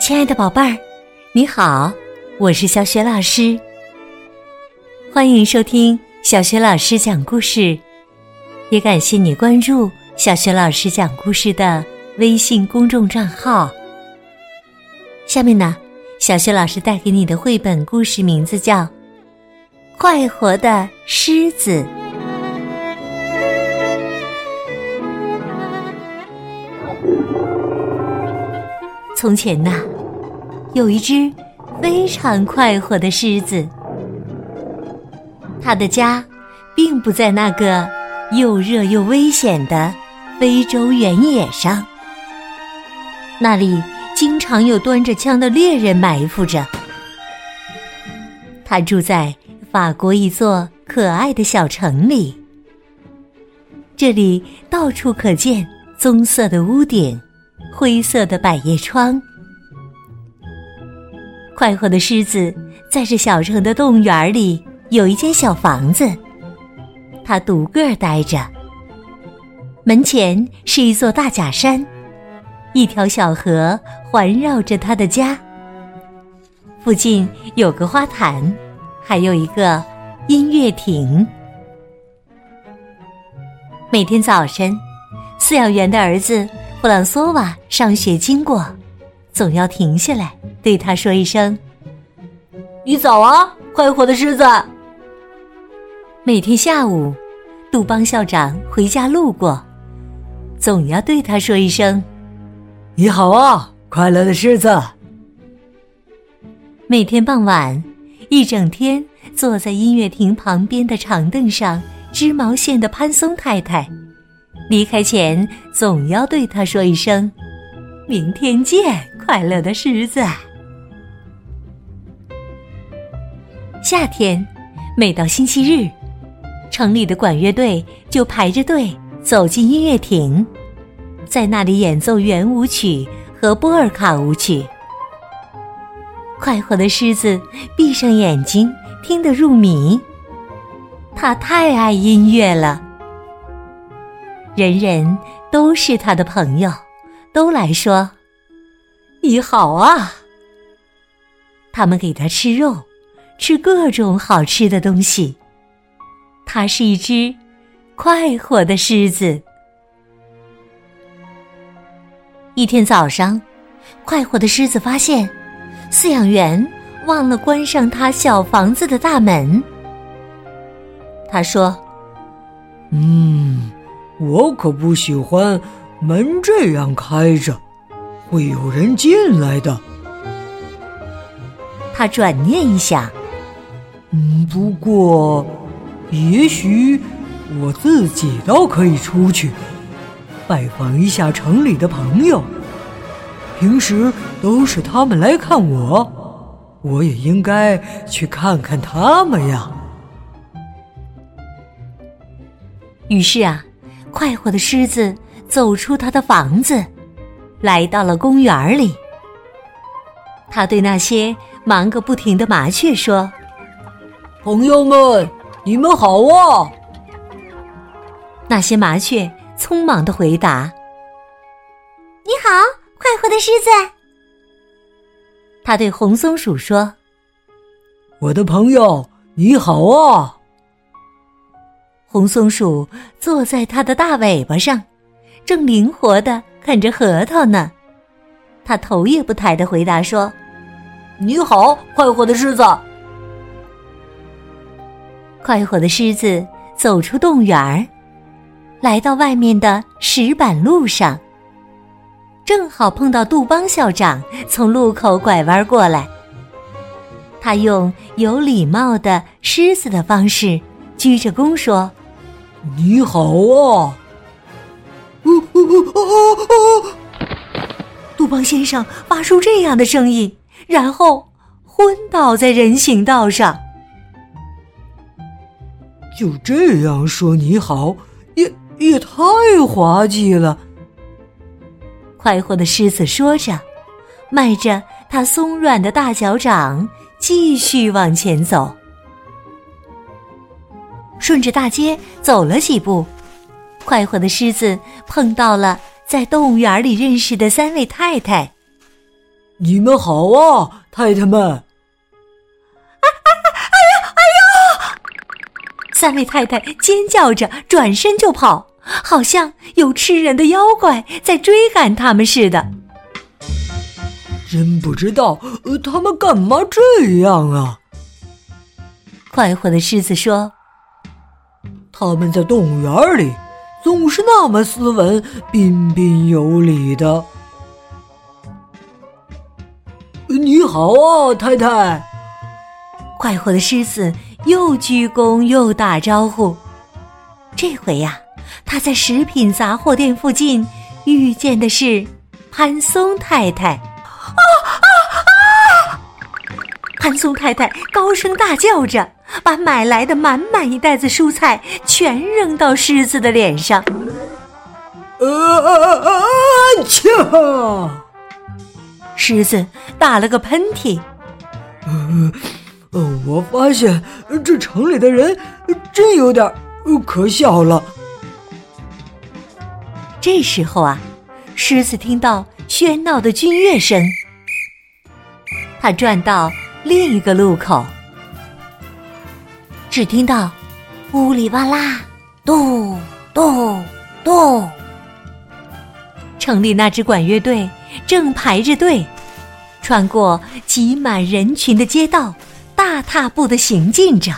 亲爱的宝贝儿，你好，我是小雪老师。欢迎收听小雪老师讲故事，也感谢你关注小雪老师讲故事的微信公众账号。下面呢，小雪老师带给你的绘本故事名字叫《快活的狮子》。从前呐，有一只非常快活的狮子，它的家并不在那个又热又危险的非洲原野上，那里经常有端着枪的猎人埋伏着。它住在法国一座可爱的小城里，这里到处可见棕色的屋顶。灰色的百叶窗，快活的狮子在这小城的动物园里有一间小房子，它独个儿待着。门前是一座大假山，一条小河环绕着它的家。附近有个花坛，还有一个音乐亭。每天早晨，饲养员的儿子。布朗索瓦上学经过，总要停下来对他说一声：“你早啊，快活的狮子。”每天下午，杜邦校长回家路过，总要对他说一声：“你好啊，快乐的狮子。”每天傍晚，一整天坐在音乐厅旁边的长凳上织毛线的潘松太太。离开前，总要对他说一声：“明天见，快乐的狮子。”夏天，每到星期日，城里的管乐队就排着队走进音乐亭，在那里演奏圆舞曲和波尔卡舞曲。快活的狮子闭上眼睛，听得入迷。他太爱音乐了。人人都是他的朋友，都来说：“你好啊！”他们给他吃肉，吃各种好吃的东西。他是一只快活的狮子。一天早上，快活的狮子发现饲养员忘了关上他小房子的大门。他说：“嗯。”我可不喜欢门这样开着，会有人进来的。他转念一想，嗯，不过，也许我自己倒可以出去拜访一下城里的朋友。平时都是他们来看我，我也应该去看看他们呀。于是啊。快活的狮子走出他的房子，来到了公园里。他对那些忙个不停的麻雀说：“朋友们，你们好啊！”那些麻雀匆忙的回答：“你好，快活的狮子。”他对红松鼠说：“我的朋友，你好啊！”红松鼠坐在它的大尾巴上，正灵活的啃着核桃呢。它头也不抬的回答说：“你好，快活的狮子。”快活的狮子走出动物园儿，来到外面的石板路上，正好碰到杜邦校长从路口拐弯过来。他用有礼貌的狮子的方式鞠着躬说。你好啊！杜邦先生发出这样的声音，然后昏倒在人行道上。就这样说你好，也也太滑稽了。快活的狮子说着，迈着它松软的大脚掌，继续往前走。顺着大街走了几步，快活的狮子碰到了在动物园里认识的三位太太。你们好啊，太太们！啊啊啊！哎呀哎呀！三位太太尖叫着转身就跑，好像有吃人的妖怪在追赶他们似的。真不知道，呃，他们干嘛这样啊？快活的狮子说：“他们在动物园里总是那么斯文、彬彬有礼的。”你好啊，太太！快活的狮子又鞠躬又打招呼。这回呀，他在食品杂货店附近遇见的是潘松太太。啊啊啊！潘松太太高声大叫着，把买来的满满一袋子蔬菜全扔到狮子的脸上。啊啊啊！切！狮子打了个喷嚏。呃，我发现这城里的人真有点可笑了。这时候啊，狮子听到喧闹的军乐声。他转到另一个路口，只听到“呜里哇啦，咚咚咚”。城里那支管乐队正排着队，穿过挤满人群的街道，大踏步的行进着。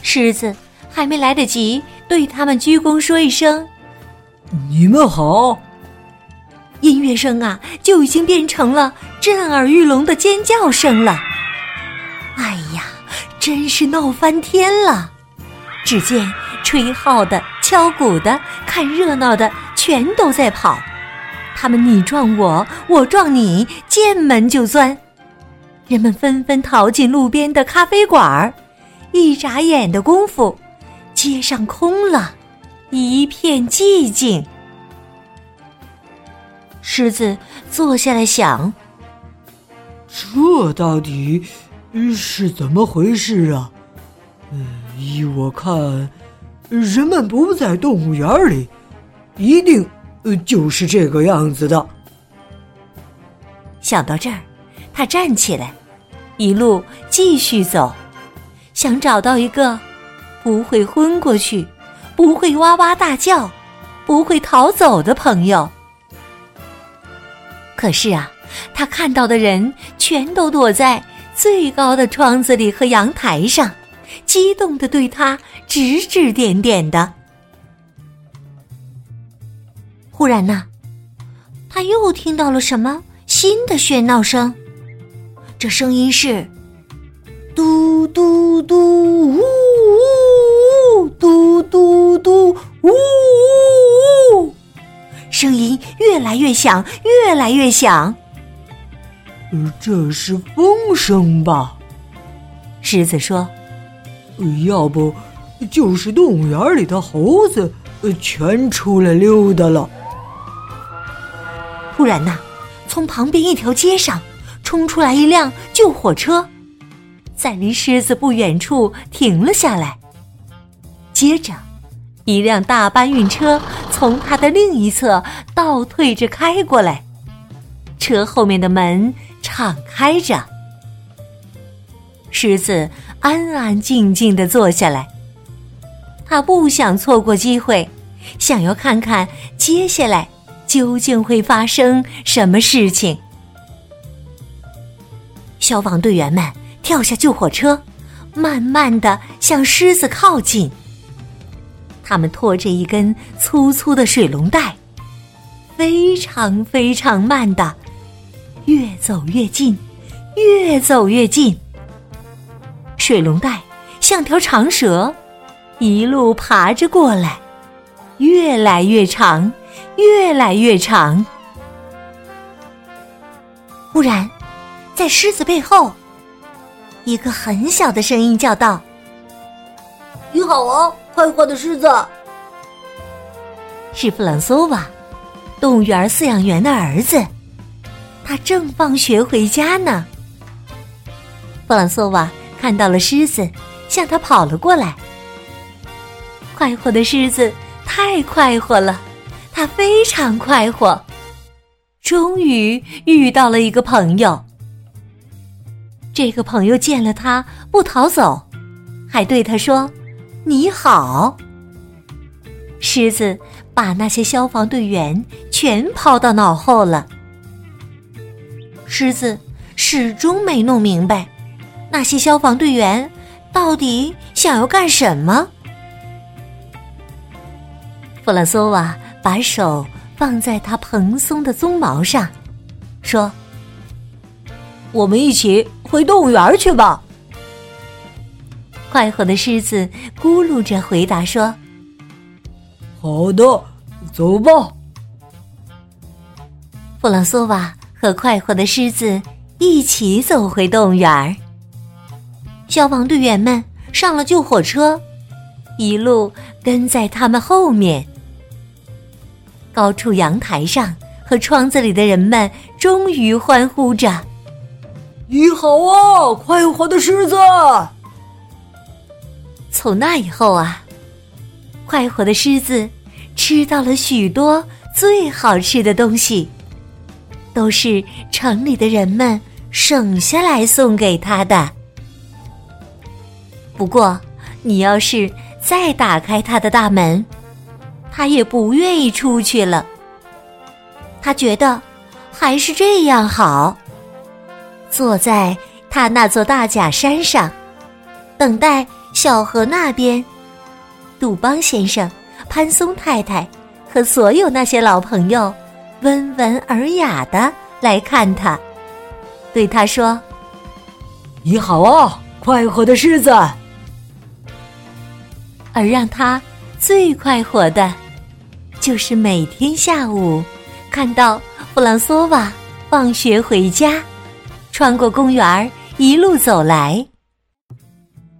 狮子还没来得及对他们鞠躬说一声“你们好”。音乐声啊，就已经变成了震耳欲聋的尖叫声了。真是闹翻天了！只见吹号的、敲鼓的、看热闹的，全都在跑。他们你撞我，我撞你，见门就钻。人们纷纷逃进路边的咖啡馆儿。一眨眼的功夫，街上空了，一片寂静。狮子坐下来想：“这到底是怎么回事啊？嗯，依我看，人们不在动物园里，一定就是这个样子的。”想到这儿，他站起来，一路继续走，想找到一个不会昏过去、不会哇哇大叫、不会逃走的朋友。可是啊，他看到的人全都躲在最高的窗子里和阳台上，激动的对他指指点点的。忽然呢，他又听到了什么新的喧闹声？这声音是“嘟嘟嘟，呜呜，嘟嘟嘟，呜呜”。声音越来越响，越来越响。这是风声吧？狮子说：“要不就是动物园里的猴子全出来溜达了。”突然呐，从旁边一条街上冲出来一辆救火车，在离狮子不远处停了下来。接着。一辆大搬运车从它的另一侧倒退着开过来，车后面的门敞开着。狮子安安静静的坐下来，他不想错过机会，想要看看接下来究竟会发生什么事情。消防队员们跳下救火车，慢慢的向狮子靠近。他们拖着一根粗粗的水龙带，非常非常慢的，越走越近，越走越近。水龙带像条长蛇，一路爬着过来，越来越长，越来越长。忽然，在狮子背后，一个很小的声音叫道：“你好啊！”快活的狮子是弗朗索瓦，动物园饲养员的儿子。他正放学回家呢。弗朗索瓦看到了狮子，向他跑了过来。快活的狮子太快活了，它非常快活。终于遇到了一个朋友。这个朋友见了他不逃走，还对他说：“你好。”狮子把那些消防队员全抛到脑后了。狮子始终没弄明白，那些消防队员到底想要干什么。弗朗索瓦把手放在他蓬松的鬃毛上，说：“我们一起回动物园去吧。”快活的狮子咕噜着回答说：“好的，走吧。”弗朗索瓦和快活的狮子一起走回动物园儿。消防队员们上了救火车，一路跟在他们后面。高处阳台上和窗子里的人们终于欢呼着：“你好啊，快活的狮子！”从那以后啊，快活的狮子吃到了许多最好吃的东西，都是城里的人们省下来送给他的。不过，你要是再打开他的大门，他也不愿意出去了。他觉得还是这样好，坐在他那座大假山上，等待小河那边，杜邦先生、潘松太太和所有那些老朋友温文尔雅的来看他，对他说：“你好啊，快活的狮子。”而让他最快活的。就是每天下午，看到弗朗索瓦放学回家，穿过公园一路走来。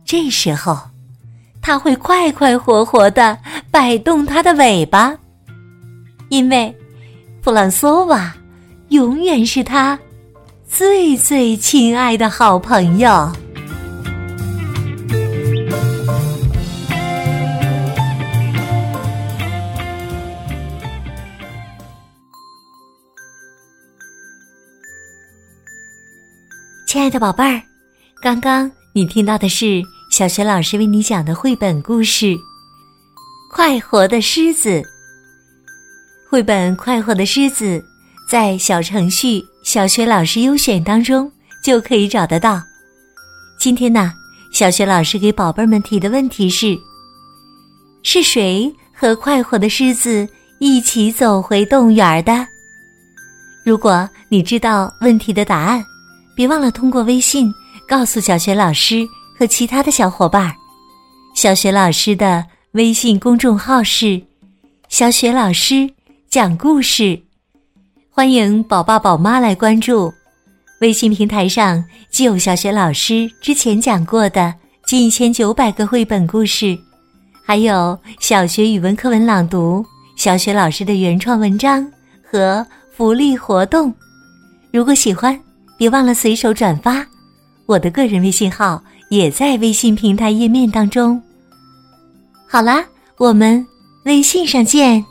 这时候，他会快快活活的摆动他的尾巴，因为弗朗索瓦永远是他最最亲爱的好朋友。亲爱的宝贝儿，刚刚你听到的是小学老师为你讲的绘本故事《快活的狮子》。绘本《快活的狮子》在小程序“小学老师优选”当中就可以找得到。今天呢，小学老师给宝贝们提的问题是：是谁和快活的狮子一起走回动物园的？如果你知道问题的答案。别忘了通过微信告诉小学老师和其他的小伙伴。小学老师的微信公众号是“小雪老师讲故事”，欢迎宝爸宝妈来关注。微信平台上既有小学老师之前讲过的近一千九百个绘本故事，还有小学语文课文朗读、小学老师的原创文章和福利活动。如果喜欢。别忘了随手转发，我的个人微信号也在微信平台页面当中。好啦，我们微信上见。